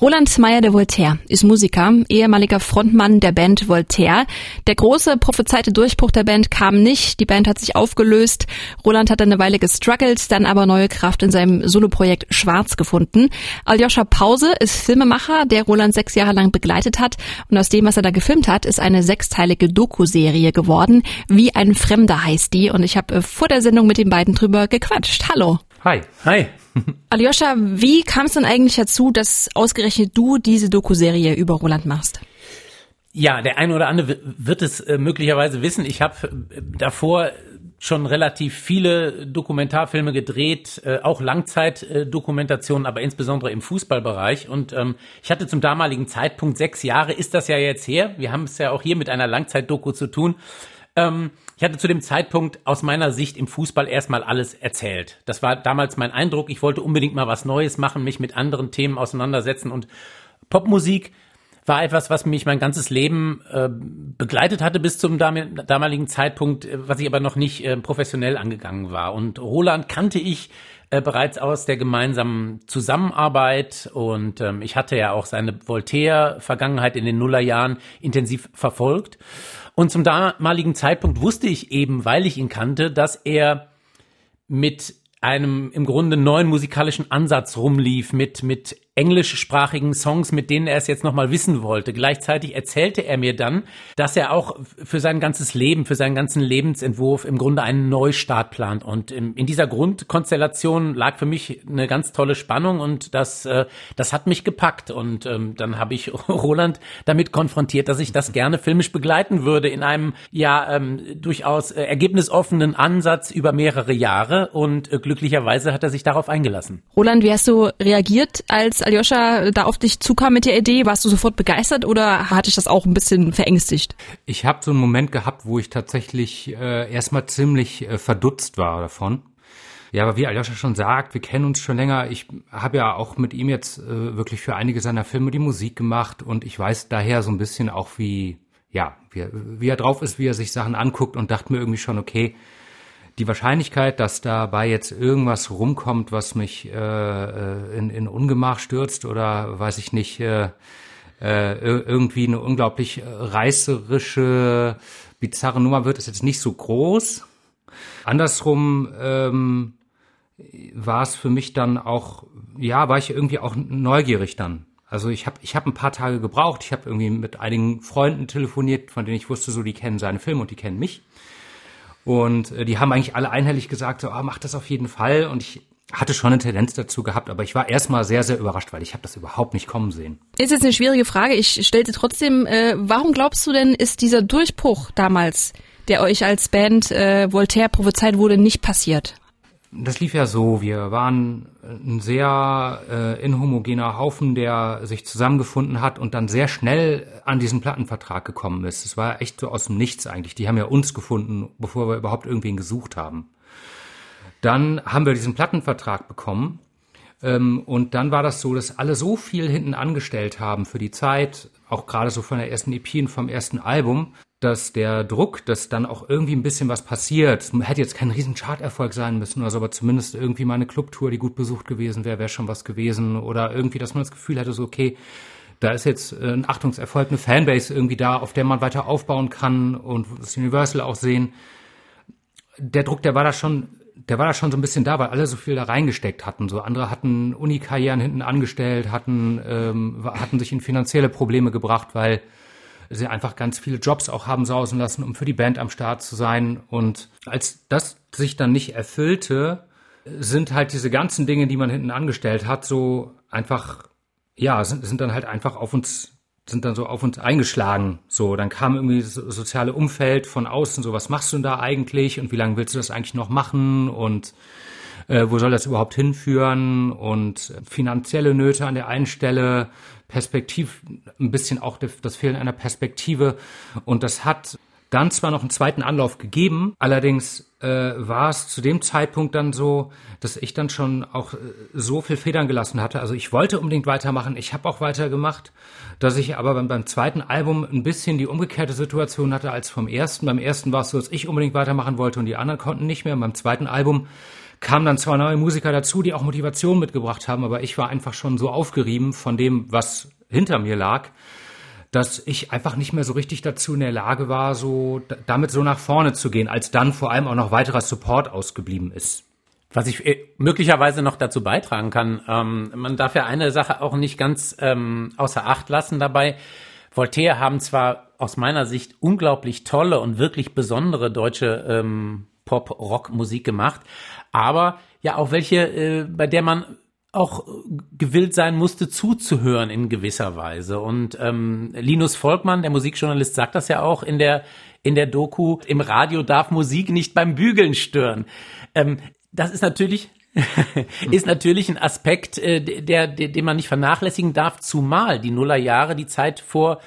Roland Meyer de Voltaire ist Musiker, ehemaliger Frontmann der Band Voltaire. Der große prophezeite Durchbruch der Band kam nicht. Die Band hat sich aufgelöst. Roland hat eine Weile gestruggelt, dann aber neue Kraft in seinem Soloprojekt Schwarz gefunden. Aljoscha Pause ist Filmemacher, der Roland sechs Jahre lang begleitet hat. Und aus dem, was er da gefilmt hat, ist eine sechsteilige Doku-Serie geworden. Wie ein Fremder heißt die. Und ich habe äh, vor der Sendung mit den beiden drüber gequatscht. Hallo. Hi. Hi. Aljoscha, wie kam es denn eigentlich dazu, dass ausgerechnet du diese Doku-Serie über Roland machst? Ja, der eine oder andere wird es äh, möglicherweise wissen. Ich habe äh, davor schon relativ viele Dokumentarfilme gedreht, äh, auch Langzeitdokumentationen, aber insbesondere im Fußballbereich. Und ähm, ich hatte zum damaligen Zeitpunkt sechs Jahre, ist das ja jetzt her. Wir haben es ja auch hier mit einer Langzeitdoku zu tun. Ähm, ich hatte zu dem Zeitpunkt aus meiner Sicht im Fußball erstmal alles erzählt. Das war damals mein Eindruck. Ich wollte unbedingt mal was Neues machen, mich mit anderen Themen auseinandersetzen und Popmusik war etwas, was mich mein ganzes Leben äh, begleitet hatte bis zum damaligen Zeitpunkt, äh, was ich aber noch nicht äh, professionell angegangen war. Und Roland kannte ich äh, bereits aus der gemeinsamen Zusammenarbeit und ähm, ich hatte ja auch seine Voltaire-Vergangenheit in den Nullerjahren intensiv verfolgt. Und zum damaligen Zeitpunkt wusste ich eben, weil ich ihn kannte, dass er mit einem im Grunde neuen musikalischen Ansatz rumlief, mit, mit englischsprachigen Songs, mit denen er es jetzt nochmal wissen wollte. Gleichzeitig erzählte er mir dann, dass er auch für sein ganzes Leben, für seinen ganzen Lebensentwurf im Grunde einen Neustart plant. Und in dieser Grundkonstellation lag für mich eine ganz tolle Spannung und das, äh, das hat mich gepackt. Und ähm, dann habe ich Roland damit konfrontiert, dass ich das gerne filmisch begleiten würde in einem ja ähm, durchaus äh, ergebnisoffenen Ansatz über mehrere Jahre. Und äh, glücklicherweise hat er sich darauf eingelassen. Roland, wie hast du reagiert, als Aljoscha da auf dich zukam mit der Idee? Warst du sofort begeistert oder hatte ich das auch ein bisschen verängstigt? Ich habe so einen Moment gehabt, wo ich tatsächlich äh, erstmal ziemlich äh, verdutzt war davon. Ja, aber wie Aljoscha schon sagt, wir kennen uns schon länger. Ich habe ja auch mit ihm jetzt äh, wirklich für einige seiner Filme die Musik gemacht und ich weiß daher so ein bisschen auch, wie, ja, wie, wie er drauf ist, wie er sich Sachen anguckt und dachte mir irgendwie schon, okay, die Wahrscheinlichkeit, dass dabei jetzt irgendwas rumkommt, was mich äh, äh, in, in Ungemach stürzt oder weiß ich nicht, äh, äh, irgendwie eine unglaublich reißerische, bizarre Nummer wird, ist jetzt nicht so groß. Andersrum ähm, war es für mich dann auch, ja, war ich irgendwie auch neugierig dann. Also ich habe ich hab ein paar Tage gebraucht. Ich habe irgendwie mit einigen Freunden telefoniert, von denen ich wusste, so die kennen seine Filme und die kennen mich. Und äh, die haben eigentlich alle einhellig gesagt, so, ah, mach das auf jeden Fall. Und ich hatte schon eine Tendenz dazu gehabt, aber ich war erstmal sehr, sehr überrascht, weil ich habe das überhaupt nicht kommen sehen. Ist jetzt eine schwierige Frage. Ich stellte trotzdem, äh, warum glaubst du denn, ist dieser Durchbruch damals, der euch als Band äh, Voltaire prophezeit wurde, nicht passiert? Das lief ja so, wir waren ein sehr äh, inhomogener Haufen, der sich zusammengefunden hat und dann sehr schnell an diesen Plattenvertrag gekommen ist. Es war echt so aus dem Nichts eigentlich. Die haben ja uns gefunden, bevor wir überhaupt irgendwen gesucht haben. Dann haben wir diesen Plattenvertrag bekommen ähm, und dann war das so, dass alle so viel hinten angestellt haben für die Zeit, auch gerade so von der ersten EP und vom ersten Album, dass der Druck, dass dann auch irgendwie ein bisschen was passiert, hätte jetzt kein riesen Charterfolg sein müssen, also aber zumindest irgendwie mal eine Clubtour, die gut besucht gewesen wäre, wäre schon was gewesen oder irgendwie, dass man das Gefühl hätte, so okay, da ist jetzt äh, ein Achtungserfolg, eine Fanbase irgendwie da, auf der man weiter aufbauen kann und das Universal auch sehen. Der Druck, der war da schon, der war da schon so ein bisschen da, weil alle so viel da reingesteckt hatten. So andere hatten Unikarrieren hinten angestellt, hatten ähm, hatten sich in finanzielle Probleme gebracht, weil sie einfach ganz viele Jobs auch haben sausen lassen, um für die Band am Start zu sein. Und als das sich dann nicht erfüllte, sind halt diese ganzen Dinge, die man hinten angestellt hat, so einfach, ja, sind, sind dann halt einfach auf uns sind dann so auf uns eingeschlagen. So, dann kam irgendwie das soziale Umfeld von außen, so, was machst du denn da eigentlich und wie lange willst du das eigentlich noch machen und äh, wo soll das überhaupt hinführen und finanzielle Nöte an der einen Stelle, Perspektiv, ein bisschen auch das Fehlen einer Perspektive. Und das hat dann zwar noch einen zweiten Anlauf gegeben, allerdings äh, war es zu dem Zeitpunkt dann so, dass ich dann schon auch äh, so viel Federn gelassen hatte. Also ich wollte unbedingt weitermachen, ich habe auch weitergemacht, dass ich aber beim, beim, zweiten Album ein bisschen die umgekehrte Situation hatte als vom ersten. Beim ersten war es so, dass ich unbedingt weitermachen wollte und die anderen konnten nicht mehr. Und beim zweiten Album kamen dann zwar neue Musiker dazu, die auch Motivation mitgebracht haben, aber ich war einfach schon so aufgerieben von dem, was hinter mir lag, dass ich einfach nicht mehr so richtig dazu in der Lage war, so damit so nach vorne zu gehen, als dann vor allem auch noch weiterer Support ausgeblieben ist. Was ich äh, möglicherweise noch dazu beitragen kann, ähm, man darf ja eine Sache auch nicht ganz ähm, außer Acht lassen dabei. Voltaire haben zwar aus meiner Sicht unglaublich tolle und wirklich besondere deutsche ähm, Pop-Rock-Musik gemacht, aber ja auch welche, äh, bei der man auch gewillt sein musste, zuzuhören in gewisser Weise. Und ähm, Linus Volkmann, der Musikjournalist, sagt das ja auch in der in der Doku. Im Radio darf Musik nicht beim Bügeln stören. Ähm, das ist natürlich ist natürlich ein Aspekt, äh, der, der, den man nicht vernachlässigen darf, zumal die Nullerjahre die Zeit vor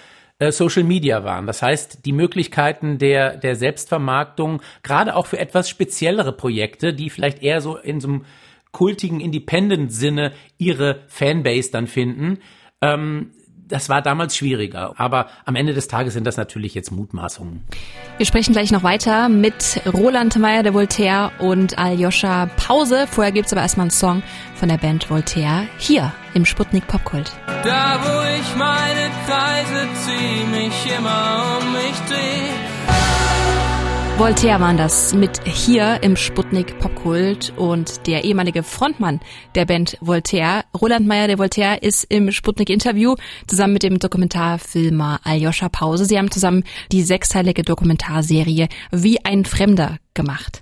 Social Media waren. Das heißt, die Möglichkeiten der, der Selbstvermarktung, gerade auch für etwas speziellere Projekte, die vielleicht eher so in so einem kultigen Independent-Sinne ihre Fanbase dann finden, ähm, das war damals schwieriger. Aber am Ende des Tages sind das natürlich jetzt Mutmaßungen. Wir sprechen gleich noch weiter mit Roland Meyer de Voltaire und Aljoscha Pause. Vorher gibt's aber erstmal einen Song von der Band Voltaire hier im Sputnik Popkult. Da wo ich meine Kreise zieh, mich immer um mich dreh Voltaire waren das mit hier im Sputnik Popkult und der ehemalige Frontmann der Band Voltaire, Roland Meyer der Voltaire, ist im Sputnik Interview zusammen mit dem Dokumentarfilmer Aljoscha Pause. Sie haben zusammen die sechsteilige Dokumentarserie Wie ein Fremder gemacht.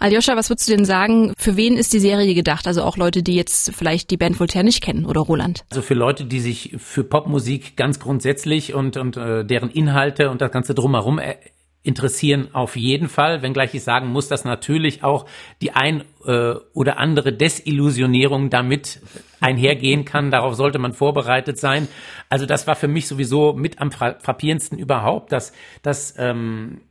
Aljoscha, was würdest du denn sagen, für wen ist die Serie gedacht? Also auch Leute, die jetzt vielleicht die Band Voltaire nicht kennen oder Roland? Also für Leute, die sich für Popmusik ganz grundsätzlich und, und äh, deren Inhalte und das Ganze drumherum äh, interessieren auf jeden Fall, wenngleich ich sagen muss, dass natürlich auch die ein äh, oder andere Desillusionierung damit einhergehen kann. Darauf sollte man vorbereitet sein. Also das war für mich sowieso mit am frappierendsten überhaupt, dass, dass ähm,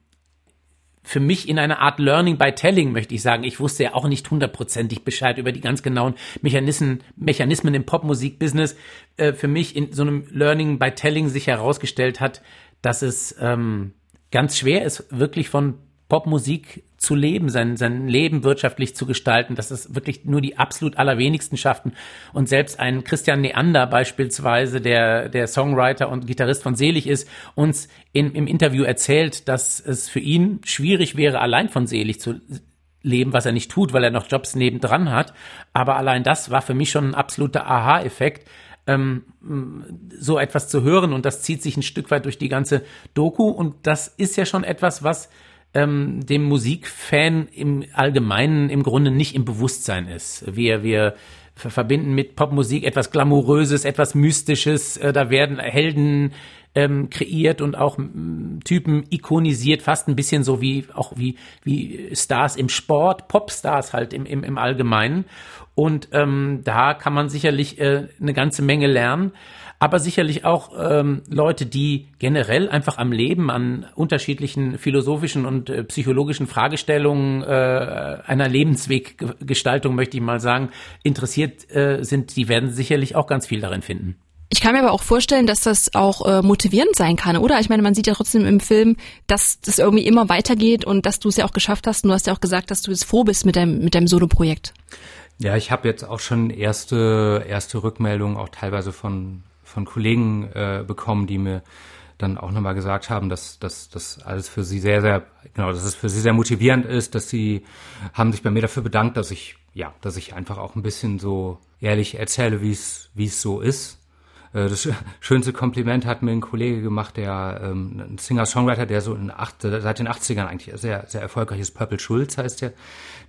für mich in einer Art Learning by Telling, möchte ich sagen. Ich wusste ja auch nicht hundertprozentig Bescheid über die ganz genauen Mechanismen, Mechanismen im Popmusikbusiness. Äh, für mich in so einem Learning by Telling sich herausgestellt hat, dass es ähm, ganz schwer ist, wirklich von Popmusik zu leben, sein, sein Leben wirtschaftlich zu gestalten, dass es wirklich nur die absolut allerwenigsten schafften. Und selbst ein Christian Neander beispielsweise, der, der Songwriter und Gitarrist von Selig ist, uns in, im Interview erzählt, dass es für ihn schwierig wäre, allein von Selig zu leben, was er nicht tut, weil er noch Jobs nebendran hat. Aber allein das war für mich schon ein absoluter Aha-Effekt, ähm, so etwas zu hören und das zieht sich ein Stück weit durch die ganze Doku und das ist ja schon etwas, was ähm, dem Musikfan im Allgemeinen im Grunde nicht im Bewusstsein ist. Wir, wir verbinden mit Popmusik etwas Glamouröses, etwas Mystisches, äh, da werden Helden ähm, kreiert und auch m, Typen ikonisiert, fast ein bisschen so wie auch wie wie Stars im Sport, Popstars halt im, im, im Allgemeinen. Und ähm, da kann man sicherlich äh, eine ganze Menge lernen, aber sicherlich auch ähm, Leute, die generell einfach am Leben, an unterschiedlichen philosophischen und äh, psychologischen Fragestellungen äh, einer Lebensweggestaltung, möchte ich mal sagen, interessiert äh, sind, die werden sicherlich auch ganz viel darin finden. Ich kann mir aber auch vorstellen, dass das auch äh, motivierend sein kann, oder? Ich meine, man sieht ja trotzdem im Film, dass das irgendwie immer weitergeht und dass du es ja auch geschafft hast. Und du hast ja auch gesagt, dass du jetzt froh bist mit deinem, mit deinem Solo-Projekt. Ja, ich habe jetzt auch schon erste, erste Rückmeldungen, auch teilweise von, von Kollegen äh, bekommen, die mir dann auch nochmal gesagt haben, dass, dass alles für sie sehr, sehr, genau, dass es für sie sehr motivierend ist, dass sie haben sich bei mir dafür bedankt, dass ich, ja, dass ich einfach auch ein bisschen so ehrlich erzähle, wie es, wie es so ist. Äh, das schönste Kompliment hat mir ein Kollege gemacht, der ähm, ein Singer-Songwriter, der so in acht, seit den 80ern eigentlich sehr, sehr erfolgreich ist, Purple Schulz heißt der,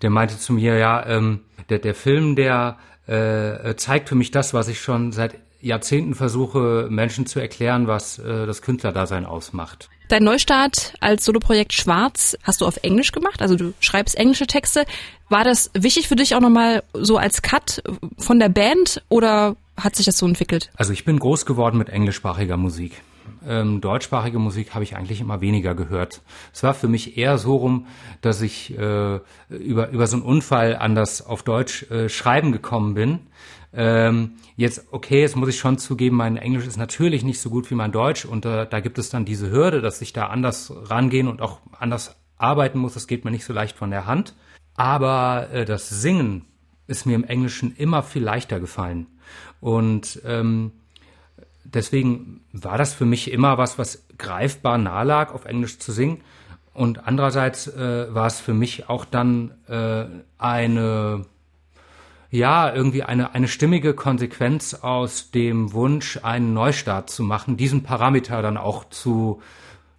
der meinte zu mir, ja, ähm, der, der Film, der äh, zeigt für mich das, was ich schon seit Jahrzehnten versuche, Menschen zu erklären, was äh, das Künstlerdasein ausmacht. Dein Neustart als Soloprojekt Schwarz hast du auf Englisch gemacht, also du schreibst englische Texte. War das wichtig für dich auch nochmal so als Cut von der Band oder hat sich das so entwickelt? Also ich bin groß geworden mit englischsprachiger Musik. Ähm, deutschsprachige Musik habe ich eigentlich immer weniger gehört. Es war für mich eher so rum, dass ich äh, über, über so einen Unfall an das auf Deutsch äh, schreiben gekommen bin. Ähm, jetzt, okay, jetzt muss ich schon zugeben, mein Englisch ist natürlich nicht so gut wie mein Deutsch und äh, da gibt es dann diese Hürde, dass ich da anders rangehen und auch anders arbeiten muss. Das geht mir nicht so leicht von der Hand. Aber äh, das Singen ist mir im Englischen immer viel leichter gefallen. Und ähm, deswegen war das für mich immer was, was greifbar nahe lag, auf Englisch zu singen. Und andererseits äh, war es für mich auch dann äh, eine, ja, irgendwie eine, eine stimmige Konsequenz aus dem Wunsch, einen Neustart zu machen, diesen Parameter dann auch zu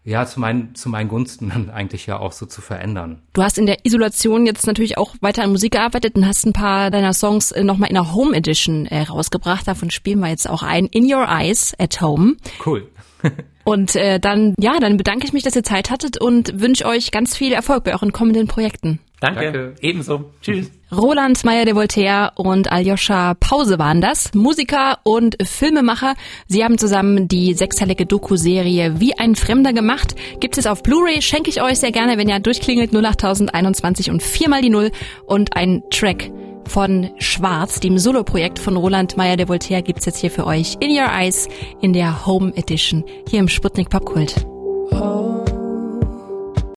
ja, zu meinen, zu meinen Gunsten dann eigentlich ja auch so zu verändern. Du hast in der Isolation jetzt natürlich auch weiter an Musik gearbeitet und hast ein paar deiner Songs äh, nochmal in der Home Edition äh, rausgebracht. Davon spielen wir jetzt auch ein. In Your Eyes at Home. Cool. und äh, dann, ja, dann bedanke ich mich, dass ihr Zeit hattet und wünsche euch ganz viel Erfolg bei euren kommenden Projekten. Danke. Danke. Ebenso. Tschüss. Roland Meyer de Voltaire und Aljoscha Pause waren das, Musiker und Filmemacher. Sie haben zusammen die sechsteilige Doku-Serie Wie ein Fremder gemacht. Gibt es auf Blu-ray, schenke ich euch sehr gerne, wenn ihr durchklingelt 08021 und viermal die Null und ein Track von Schwarz, dem Soloprojekt von Roland Meyer de Voltaire, gibt's jetzt hier für euch In Your Eyes in der Home Edition hier im Sputnik Popkult. Oh.